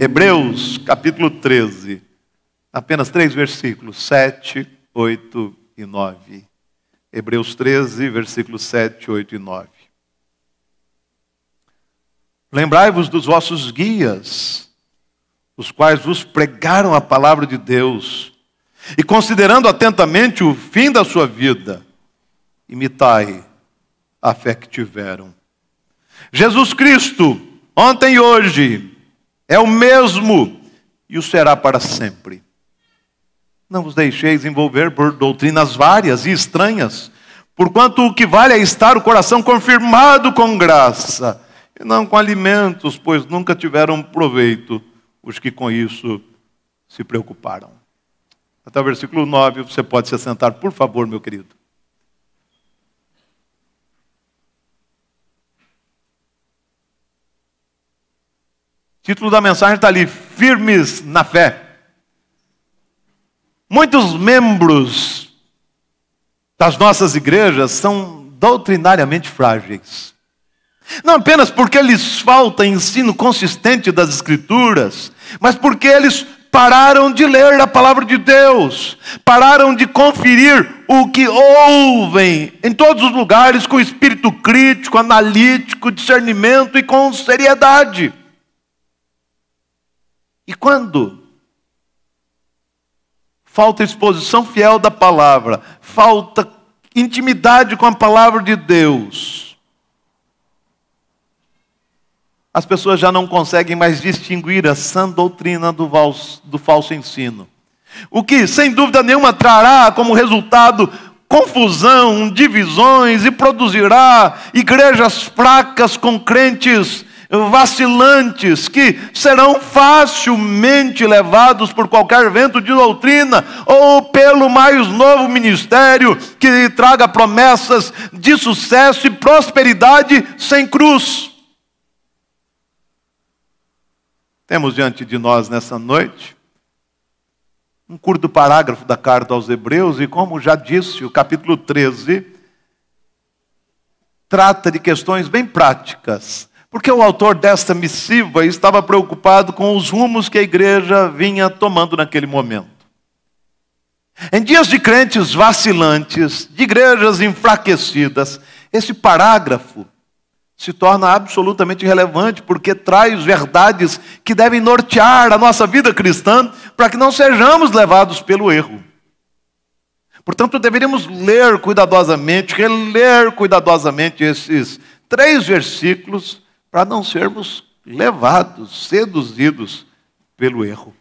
Hebreus capítulo 13, apenas três versículos, 7, 8 e 9. Hebreus 13, versículos 7, 8 e 9. Lembrai-vos dos vossos guias, os quais vos pregaram a palavra de Deus, e considerando atentamente o fim da sua vida, imitai a fé que tiveram. Jesus Cristo, ontem e hoje, é o mesmo e o será para sempre. Não vos deixeis envolver por doutrinas várias e estranhas, porquanto o que vale é estar o coração confirmado com graça, e não com alimentos, pois nunca tiveram proveito os que com isso se preocuparam. Até o versículo 9, você pode se assentar, por favor, meu querido. Título da mensagem está ali: Firmes na fé. Muitos membros das nossas igrejas são doutrinariamente frágeis. Não apenas porque lhes falta ensino consistente das Escrituras, mas porque eles pararam de ler a palavra de Deus, pararam de conferir o que ouvem em todos os lugares com espírito crítico, analítico, discernimento e com seriedade. E quando falta exposição fiel da palavra, falta intimidade com a palavra de Deus, as pessoas já não conseguem mais distinguir a sã doutrina do do falso ensino. O que, sem dúvida nenhuma, trará como resultado confusão, divisões e produzirá igrejas fracas com crentes vacilantes, que serão facilmente levados por qualquer vento de doutrina, ou pelo mais novo ministério que traga promessas de sucesso e prosperidade sem cruz. Temos diante de nós nessa noite um curto parágrafo da carta aos Hebreus, e como já disse, o capítulo 13 trata de questões bem práticas porque o autor desta missiva estava preocupado com os rumos que a igreja vinha tomando naquele momento. Em dias de crentes vacilantes, de igrejas enfraquecidas, esse parágrafo se torna absolutamente relevante, porque traz verdades que devem nortear a nossa vida cristã para que não sejamos levados pelo erro. Portanto, deveríamos ler cuidadosamente, reler cuidadosamente esses três versículos para não sermos levados, seduzidos pelo erro.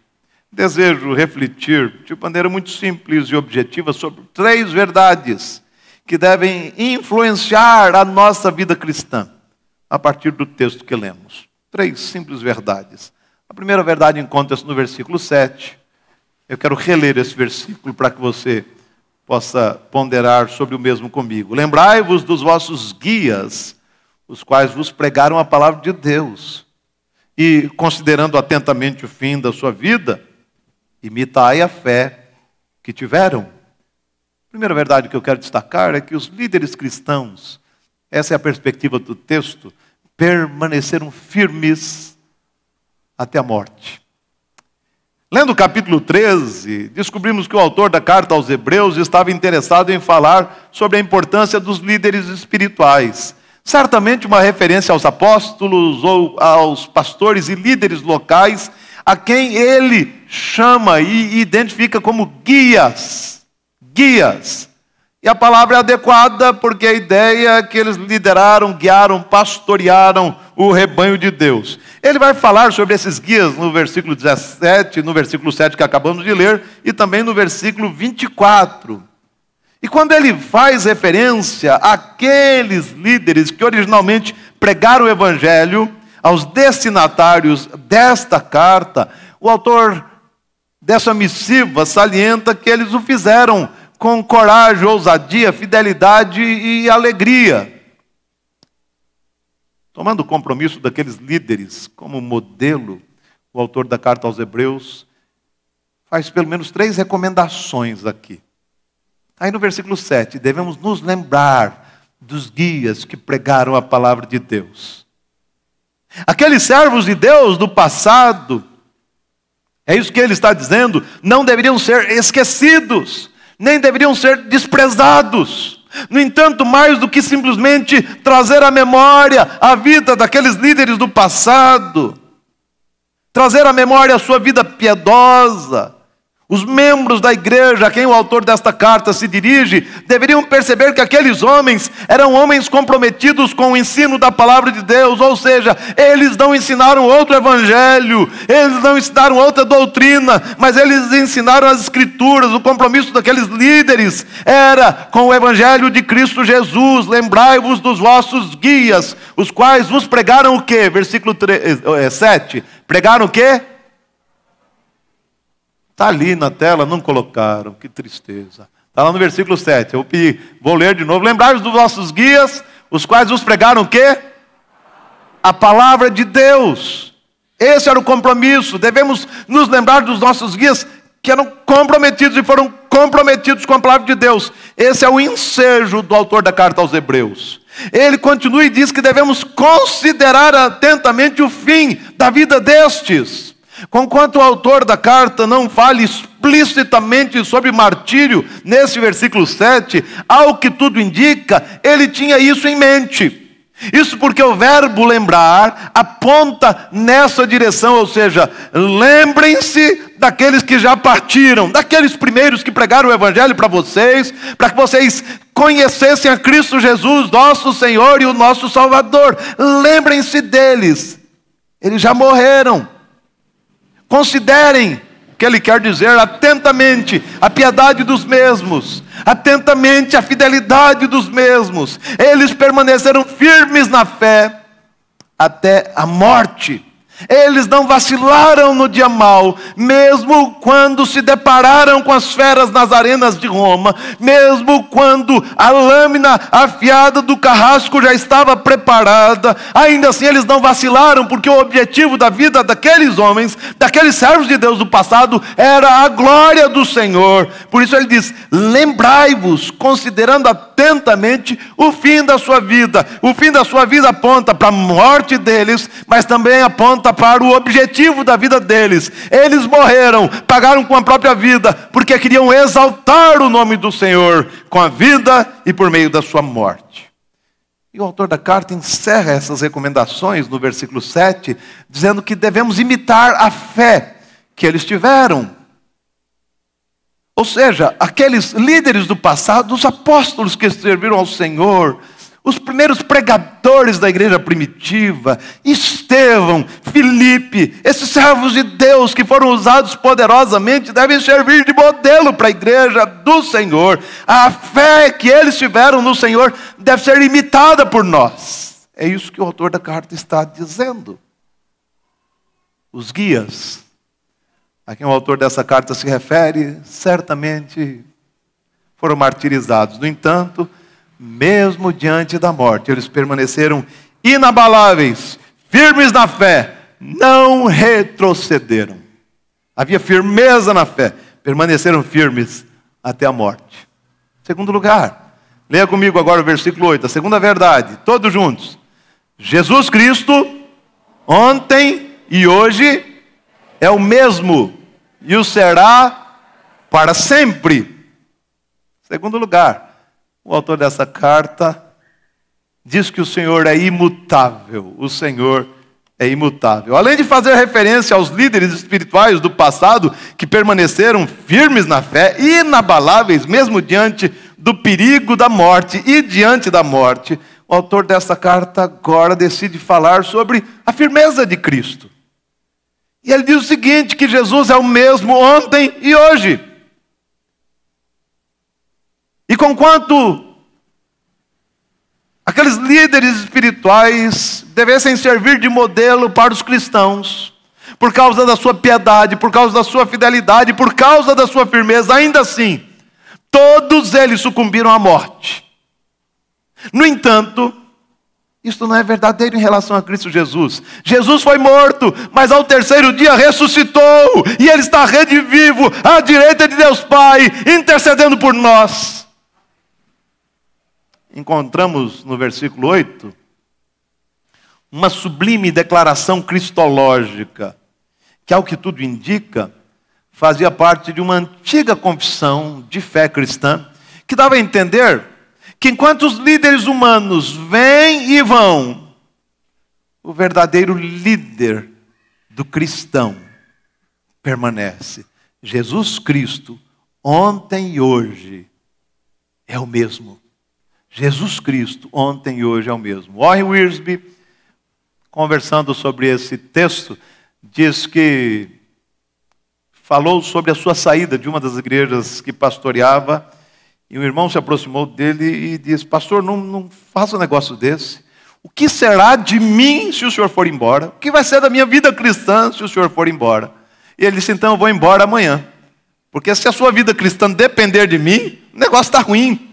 Desejo refletir de maneira muito simples e objetiva sobre três verdades que devem influenciar a nossa vida cristã a partir do texto que lemos. Três simples verdades. A primeira verdade encontra-se no versículo 7. Eu quero reler esse versículo para que você possa ponderar sobre o mesmo comigo. Lembrai-vos dos vossos guias os quais vos pregaram a palavra de Deus. E, considerando atentamente o fim da sua vida, imitai a fé que tiveram. A primeira verdade que eu quero destacar é que os líderes cristãos, essa é a perspectiva do texto, permaneceram firmes até a morte. Lendo o capítulo 13, descobrimos que o autor da carta aos Hebreus estava interessado em falar sobre a importância dos líderes espirituais Certamente uma referência aos apóstolos ou aos pastores e líderes locais, a quem ele chama e identifica como guias. Guias. E a palavra é adequada porque a ideia é que eles lideraram, guiaram, pastorearam o rebanho de Deus. Ele vai falar sobre esses guias no versículo 17, no versículo 7 que acabamos de ler, e também no versículo 24. E quando ele faz referência àqueles líderes que originalmente pregaram o evangelho, aos destinatários desta carta, o autor dessa missiva salienta que eles o fizeram com coragem, ousadia, fidelidade e alegria. Tomando o compromisso daqueles líderes como modelo, o autor da carta aos Hebreus faz pelo menos três recomendações aqui. Aí no versículo 7, devemos nos lembrar dos guias que pregaram a palavra de Deus. Aqueles servos de Deus do passado É isso que ele está dizendo. Não deveriam ser esquecidos, nem deveriam ser desprezados. No entanto, mais do que simplesmente trazer à memória a vida daqueles líderes do passado, trazer à memória a sua vida piedosa, os membros da igreja a quem o autor desta carta se dirige deveriam perceber que aqueles homens eram homens comprometidos com o ensino da palavra de Deus, ou seja, eles não ensinaram outro evangelho, eles não ensinaram outra doutrina, mas eles ensinaram as escrituras. O compromisso daqueles líderes era com o evangelho de Cristo Jesus. Lembrai-vos dos vossos guias, os quais vos pregaram o quê? Versículo 3, 7. Eh, pregaram o quê? Está ali na tela, não colocaram, que tristeza. Está lá no versículo 7. Eu vou ler de novo. Lembrai-vos dos vossos guias, os quais vos pregaram o quê? A palavra de Deus. Esse era o compromisso. Devemos nos lembrar dos nossos guias que eram comprometidos e foram comprometidos com a palavra de Deus. Esse é o ensejo do autor da carta aos Hebreus. Ele continua e diz que devemos considerar atentamente o fim da vida destes. Conquanto o autor da carta não fale explicitamente sobre martírio nesse versículo 7, ao que tudo indica, ele tinha isso em mente. Isso porque o verbo lembrar aponta nessa direção, ou seja, lembrem-se daqueles que já partiram, daqueles primeiros que pregaram o evangelho para vocês, para que vocês conhecessem a Cristo Jesus, nosso Senhor e o nosso Salvador. Lembrem-se deles. Eles já morreram. Considerem o que ele quer dizer atentamente a piedade dos mesmos, atentamente a fidelidade dos mesmos. Eles permaneceram firmes na fé até a morte. Eles não vacilaram no dia mal, mesmo quando se depararam com as feras nas arenas de Roma, mesmo quando a lâmina afiada do carrasco já estava preparada, ainda assim eles não vacilaram, porque o objetivo da vida daqueles homens, daqueles servos de Deus do passado, era a glória do Senhor. Por isso ele diz: lembrai-vos, considerando atentamente o fim da sua vida. O fim da sua vida aponta para a morte deles, mas também aponta para o objetivo da vida deles. Eles morreram, pagaram com a própria vida, porque queriam exaltar o nome do Senhor com a vida e por meio da sua morte. E o autor da carta encerra essas recomendações no versículo 7, dizendo que devemos imitar a fé que eles tiveram. Ou seja, aqueles líderes do passado, os apóstolos que serviram ao Senhor, os primeiros pregadores da igreja primitiva, Estevão, Filipe, esses servos de Deus que foram usados poderosamente, devem servir de modelo para a igreja do Senhor. A fé que eles tiveram no Senhor deve ser imitada por nós. É isso que o autor da carta está dizendo. Os guias, a quem o autor dessa carta se refere, certamente foram martirizados. No entanto, mesmo diante da morte, eles permaneceram inabaláveis, firmes na fé, não retrocederam. Havia firmeza na fé, permaneceram firmes até a morte. Segundo lugar, leia comigo agora o versículo 8, a segunda verdade, todos juntos. Jesus Cristo, ontem e hoje, é o mesmo e o será para sempre. Segundo lugar, o autor dessa carta diz que o Senhor é imutável. O Senhor é imutável. Além de fazer referência aos líderes espirituais do passado que permaneceram firmes na fé, inabaláveis, mesmo diante do perigo da morte e diante da morte, o autor dessa carta agora decide falar sobre a firmeza de Cristo. E ele diz o seguinte: que Jesus é o mesmo ontem e hoje. E conquanto aqueles líderes espirituais devessem servir de modelo para os cristãos, por causa da sua piedade, por causa da sua fidelidade, por causa da sua firmeza, ainda assim, todos eles sucumbiram à morte. No entanto, isso não é verdadeiro em relação a Cristo Jesus. Jesus foi morto, mas ao terceiro dia ressuscitou, e Ele está redivivo à direita de Deus Pai, intercedendo por nós encontramos no versículo 8 uma sublime declaração cristológica que, ao que tudo indica, fazia parte de uma antiga confissão de fé cristã, que dava a entender que enquanto os líderes humanos vêm e vão, o verdadeiro líder do cristão permanece. Jesus Cristo, ontem e hoje, é o mesmo. Jesus Cristo, ontem e hoje é o mesmo. Warren Wiersbe, conversando sobre esse texto, diz que falou sobre a sua saída de uma das igrejas que pastoreava, e um irmão se aproximou dele e disse: Pastor, não, não faça um negócio desse. O que será de mim se o senhor for embora? O que vai ser da minha vida cristã se o senhor for embora? E ele disse: Então eu vou embora amanhã. Porque se a sua vida cristã depender de mim, o negócio está ruim.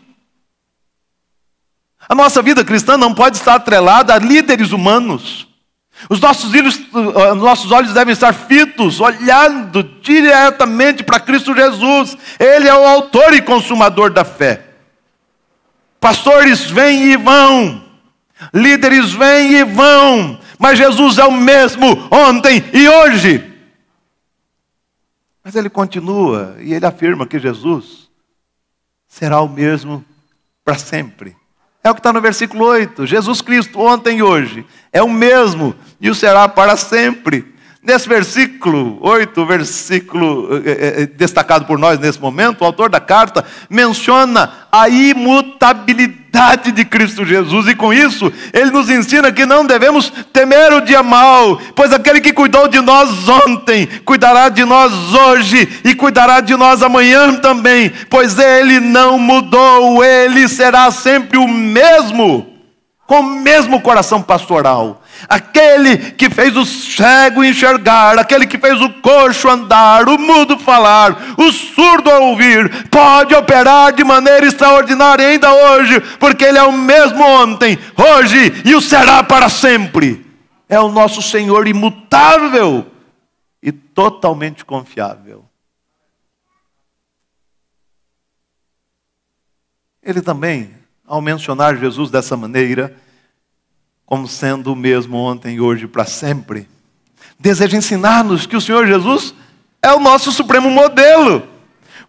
A nossa vida cristã não pode estar atrelada a líderes humanos. Os nossos, ah, nossos olhos devem estar fitos, olhando diretamente para Cristo Jesus. Ele é o autor e consumador da fé. Pastores vêm e vão, líderes vêm e vão, mas Jesus é o mesmo ontem e hoje. Mas ele continua e ele afirma que Jesus será o mesmo para sempre. É o que está no versículo 8. Jesus Cristo, ontem e hoje, é o mesmo e o será para sempre. Nesse versículo 8, versículo é, é, destacado por nós nesse momento, o autor da carta menciona a imutabilidade de Cristo Jesus, e com isso ele nos ensina que não devemos temer o dia mau, pois aquele que cuidou de nós ontem, cuidará de nós hoje e cuidará de nós amanhã também, pois ele não mudou, ele será sempre o mesmo, com o mesmo coração pastoral aquele que fez o cego enxergar, aquele que fez o coxo andar, o mudo falar, o surdo ouvir, pode operar de maneira extraordinária ainda hoje, porque Ele é o mesmo ontem, hoje e o será para sempre. É o nosso Senhor imutável e totalmente confiável. Ele também, ao mencionar Jesus dessa maneira, como sendo o mesmo ontem e hoje para sempre. Deseja ensinar-nos que o Senhor Jesus é o nosso supremo modelo.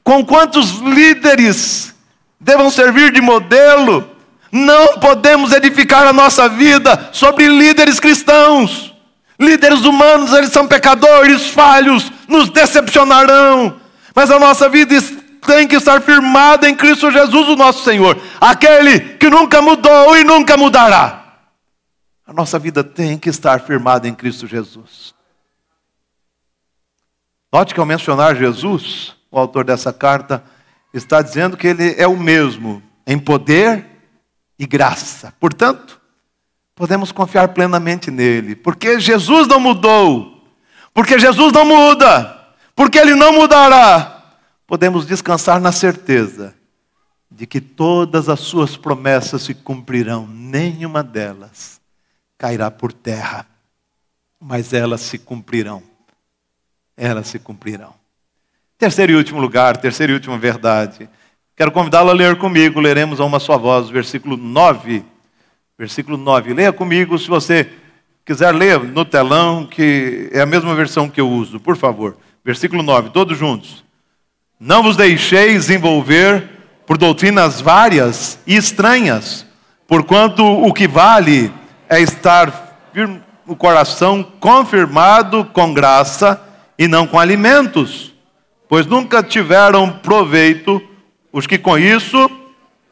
Com quantos líderes devam servir de modelo, não podemos edificar a nossa vida sobre líderes cristãos. Líderes humanos, eles são pecadores, falhos, nos decepcionarão. Mas a nossa vida tem que estar firmada em Cristo Jesus, o nosso Senhor, aquele que nunca mudou e nunca mudará. A nossa vida tem que estar firmada em Cristo Jesus. Note que ao mencionar Jesus, o autor dessa carta está dizendo que ele é o mesmo em poder e graça. Portanto, podemos confiar plenamente nele, porque Jesus não mudou, porque Jesus não muda, porque ele não mudará. Podemos descansar na certeza de que todas as suas promessas se cumprirão, nenhuma delas cairá por terra, mas elas se cumprirão. Elas se cumprirão. Terceiro e último lugar, terceira e última verdade. Quero convidá-lo a ler comigo, leremos a uma só voz, versículo 9. Versículo 9. Leia comigo, se você quiser ler no telão, que é a mesma versão que eu uso, por favor. Versículo 9, todos juntos. Não vos deixeis envolver por doutrinas várias e estranhas, porquanto o que vale é estar o coração confirmado com graça e não com alimentos, pois nunca tiveram proveito os que com isso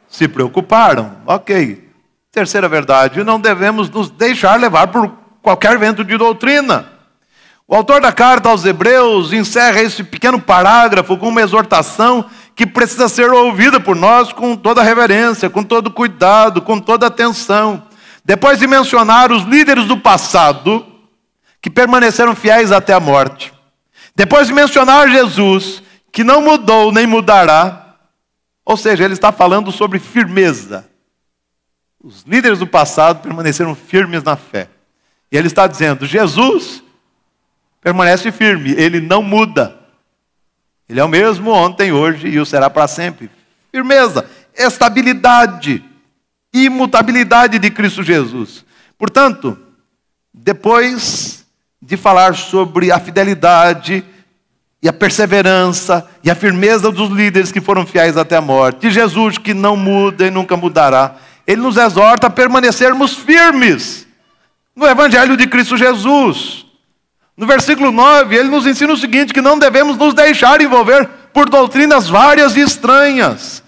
se preocuparam. Ok. Terceira verdade, não devemos nos deixar levar por qualquer vento de doutrina. O autor da carta aos Hebreus encerra esse pequeno parágrafo com uma exortação que precisa ser ouvida por nós com toda reverência, com todo cuidado, com toda atenção. Depois de mencionar os líderes do passado, que permaneceram fiéis até a morte. Depois de mencionar Jesus, que não mudou nem mudará. Ou seja, ele está falando sobre firmeza. Os líderes do passado permaneceram firmes na fé. E ele está dizendo: Jesus permanece firme, ele não muda. Ele é o mesmo ontem, hoje e o será para sempre. Firmeza, estabilidade imutabilidade de Cristo Jesus. Portanto, depois de falar sobre a fidelidade e a perseverança e a firmeza dos líderes que foram fiéis até a morte. De Jesus que não muda e nunca mudará. Ele nos exorta a permanecermos firmes no Evangelho de Cristo Jesus. No versículo 9, ele nos ensina o seguinte: que não devemos nos deixar envolver por doutrinas várias e estranhas.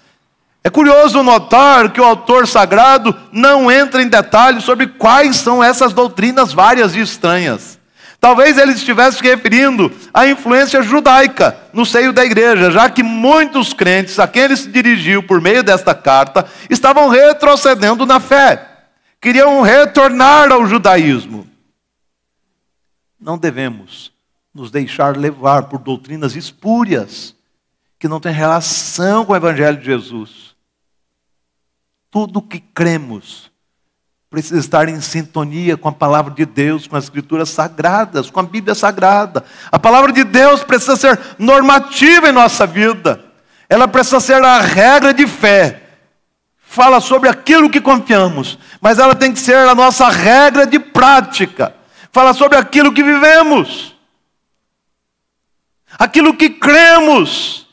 É curioso notar que o autor sagrado não entra em detalhes sobre quais são essas doutrinas várias e estranhas. Talvez ele estivesse se referindo à influência judaica no seio da igreja, já que muitos crentes a quem ele se dirigiu por meio desta carta estavam retrocedendo na fé, queriam retornar ao judaísmo. Não devemos nos deixar levar por doutrinas espúrias que não têm relação com o Evangelho de Jesus. Tudo o que cremos precisa estar em sintonia com a palavra de Deus, com as escrituras sagradas, com a Bíblia sagrada. A palavra de Deus precisa ser normativa em nossa vida. Ela precisa ser a regra de fé. Fala sobre aquilo que confiamos, mas ela tem que ser a nossa regra de prática. Fala sobre aquilo que vivemos. Aquilo que cremos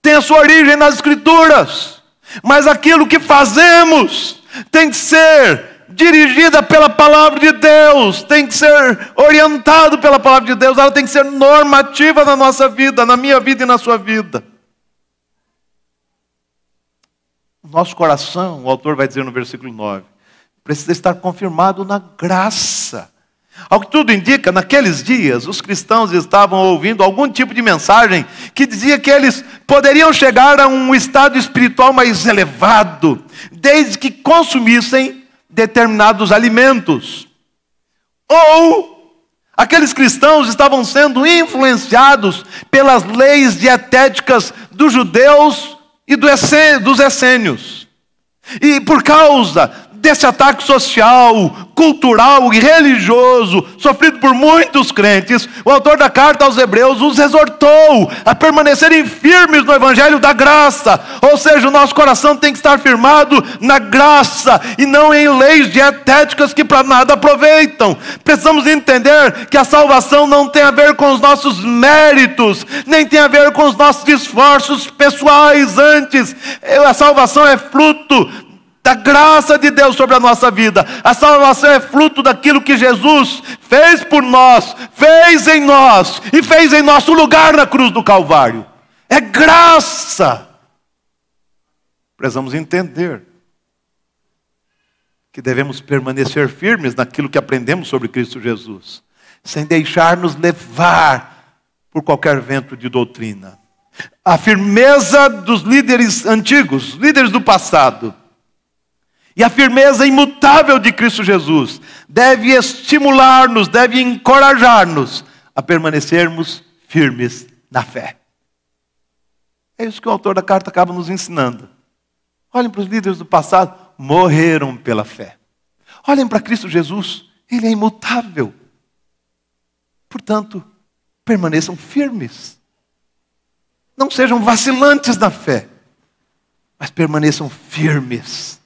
tem a sua origem nas escrituras, mas aquilo que fazemos tem que ser dirigida pela palavra de Deus, tem que ser orientado pela palavra de Deus, ela tem que ser normativa na nossa vida, na minha vida e na sua vida. Nosso coração, o autor vai dizer no versículo 9, precisa estar confirmado na graça. Ao que tudo indica, naqueles dias, os cristãos estavam ouvindo algum tipo de mensagem que dizia que eles poderiam chegar a um estado espiritual mais elevado, desde que consumissem determinados alimentos. Ou aqueles cristãos estavam sendo influenciados pelas leis dietéticas dos judeus e dos essênios. E por causa desse ataque social, cultural e religioso sofrido por muitos crentes, o autor da carta aos Hebreus os exortou a permanecerem firmes no evangelho da graça. Ou seja, o nosso coração tem que estar firmado na graça e não em leis dietéticas que para nada aproveitam. Precisamos entender que a salvação não tem a ver com os nossos méritos, nem tem a ver com os nossos esforços pessoais antes. A salvação é fruto da graça de Deus sobre a nossa vida. A salvação é fruto daquilo que Jesus fez por nós, fez em nós e fez em nosso lugar na cruz do Calvário. É graça. Precisamos entender que devemos permanecer firmes naquilo que aprendemos sobre Cristo Jesus, sem deixar-nos levar por qualquer vento de doutrina. A firmeza dos líderes antigos, líderes do passado, e a firmeza imutável de Cristo Jesus deve estimular-nos, deve encorajar-nos a permanecermos firmes na fé. É isso que o autor da carta acaba nos ensinando. Olhem para os líderes do passado, morreram pela fé. Olhem para Cristo Jesus, ele é imutável. Portanto, permaneçam firmes. Não sejam vacilantes na fé, mas permaneçam firmes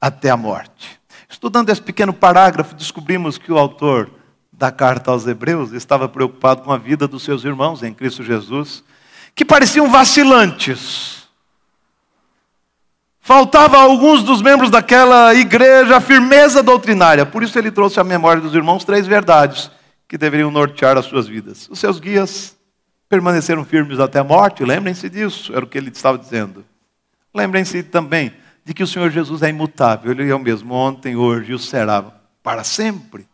até a morte. Estudando esse pequeno parágrafo, descobrimos que o autor da carta aos Hebreus estava preocupado com a vida dos seus irmãos em Cristo Jesus, que pareciam vacilantes. Faltava a alguns dos membros daquela igreja a firmeza doutrinária. Por isso ele trouxe à memória dos irmãos três verdades que deveriam nortear as suas vidas. Os seus guias permaneceram firmes até a morte, lembrem-se disso, era o que ele estava dizendo. Lembrem-se também de que o Senhor Jesus é imutável, Ele é o mesmo ontem, hoje e o será para sempre.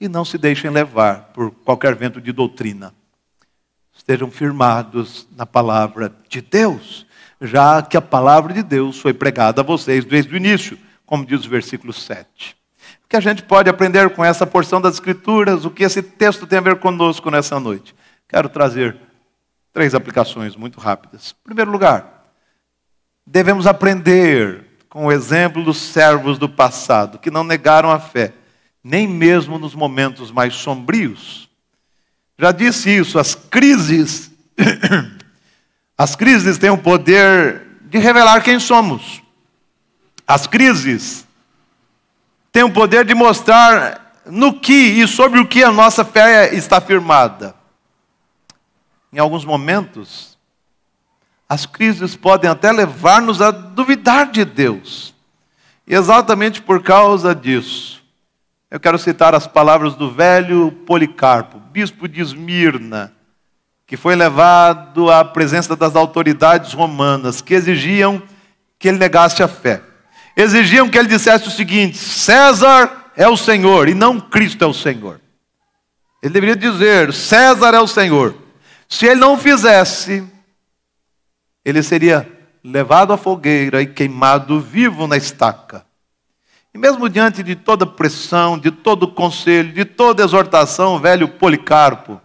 E não se deixem levar por qualquer vento de doutrina. Estejam firmados na palavra de Deus, já que a palavra de Deus foi pregada a vocês desde o início, como diz o versículo 7. O que a gente pode aprender com essa porção das Escrituras, o que esse texto tem a ver conosco nessa noite? Quero trazer três aplicações muito rápidas. Em primeiro lugar, Devemos aprender com o exemplo dos servos do passado, que não negaram a fé, nem mesmo nos momentos mais sombrios. Já disse isso, as crises, as crises têm o poder de revelar quem somos. As crises têm o poder de mostrar no que e sobre o que a nossa fé está firmada. Em alguns momentos, as crises podem até levar-nos a duvidar de Deus. E exatamente por causa disso, eu quero citar as palavras do velho Policarpo, bispo de Esmirna, que foi levado à presença das autoridades romanas, que exigiam que ele negasse a fé. Exigiam que ele dissesse o seguinte: César é o Senhor e não Cristo é o Senhor. Ele deveria dizer: César é o Senhor. Se ele não fizesse, ele seria levado à fogueira e queimado vivo na estaca. E mesmo diante de toda pressão, de todo conselho, de toda exortação, o velho Policarpo,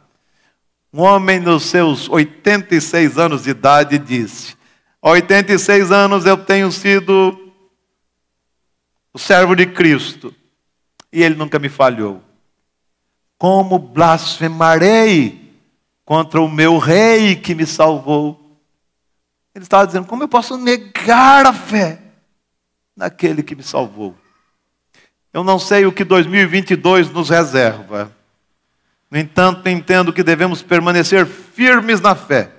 um homem nos seus 86 anos de idade, disse: Há 86 anos eu tenho sido o servo de Cristo e ele nunca me falhou. Como blasfemarei contra o meu rei que me salvou? Ele estava dizendo: como eu posso negar a fé naquele que me salvou? Eu não sei o que 2022 nos reserva. No entanto, entendo que devemos permanecer firmes na fé,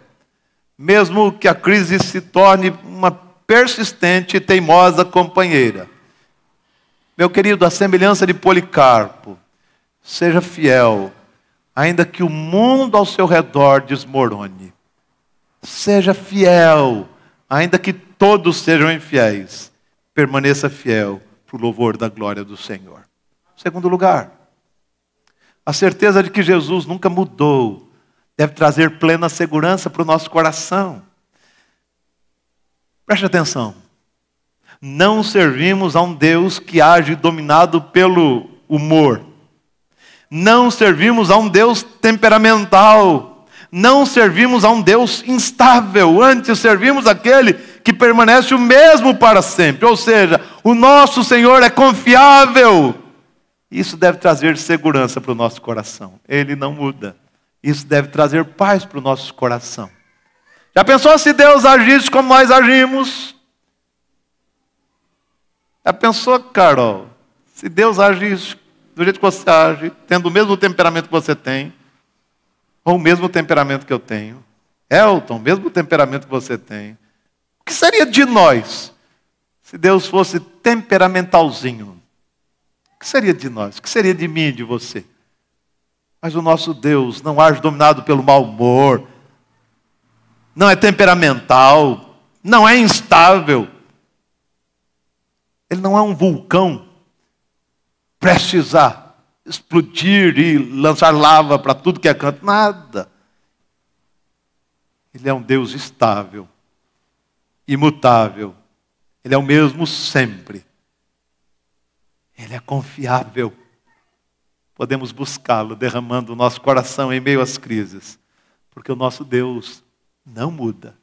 mesmo que a crise se torne uma persistente e teimosa companheira. Meu querido, a semelhança de Policarpo, seja fiel, ainda que o mundo ao seu redor desmorone. Seja fiel, ainda que todos sejam infiéis. Permaneça fiel para o louvor da glória do Senhor. Segundo lugar, a certeza de que Jesus nunca mudou deve trazer plena segurança para o nosso coração. Preste atenção não servimos a um Deus que age dominado pelo humor. Não servimos a um Deus temperamental. Não servimos a um Deus instável. Antes servimos aquele que permanece o mesmo para sempre. Ou seja, o nosso Senhor é confiável. Isso deve trazer segurança para o nosso coração. Ele não muda. Isso deve trazer paz para o nosso coração. Já pensou se Deus agisse como nós agimos? Já pensou, Carol, se Deus age do jeito que você age, tendo o mesmo temperamento que você tem, ou o mesmo temperamento que eu tenho, Elton, mesmo temperamento que você tem, o que seria de nós se Deus fosse temperamentalzinho? O que seria de nós? O que seria de mim e de você? Mas o nosso Deus não age dominado pelo mau humor, não é temperamental, não é instável. Ele não é um vulcão prestes a explodir e lançar lava para tudo que é canto. Nada. Ele é um Deus estável, imutável. Ele é o mesmo sempre. Ele é confiável. Podemos buscá-lo derramando o nosso coração em meio às crises, porque o nosso Deus não muda.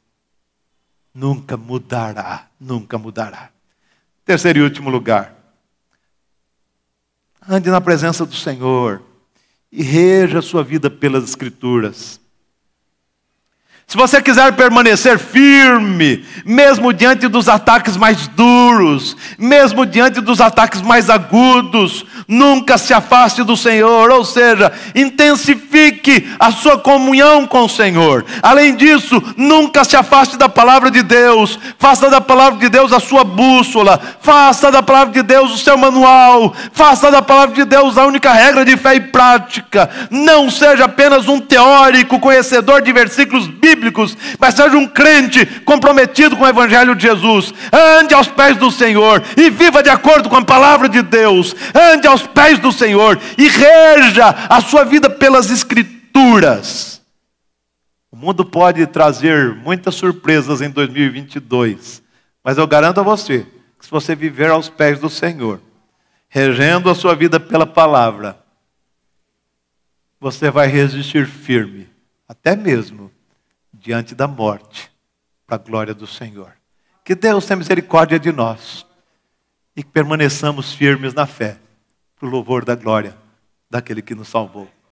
Nunca mudará, nunca mudará. Terceiro e último lugar. Ande na presença do Senhor e reja a sua vida pelas Escrituras. Se você quiser permanecer firme, mesmo diante dos ataques mais duros, mesmo diante dos ataques mais agudos, nunca se afaste do Senhor, ou seja, intensifique a sua comunhão com o Senhor. Além disso, nunca se afaste da palavra de Deus, faça da palavra de Deus a sua bússola, faça da palavra de Deus o seu manual, faça da palavra de Deus a única regra de fé e prática. Não seja apenas um teórico conhecedor de versículos bíblicos bíblicos, mas seja um crente comprometido com o Evangelho de Jesus. Ande aos pés do Senhor e viva de acordo com a palavra de Deus. Ande aos pés do Senhor e reja a sua vida pelas Escrituras. O mundo pode trazer muitas surpresas em 2022, mas eu garanto a você que se você viver aos pés do Senhor, regendo a sua vida pela palavra, você vai resistir firme, até mesmo diante da morte, para a glória do Senhor. Que Deus tenha misericórdia de nós e que permaneçamos firmes na fé, para o louvor da glória daquele que nos salvou.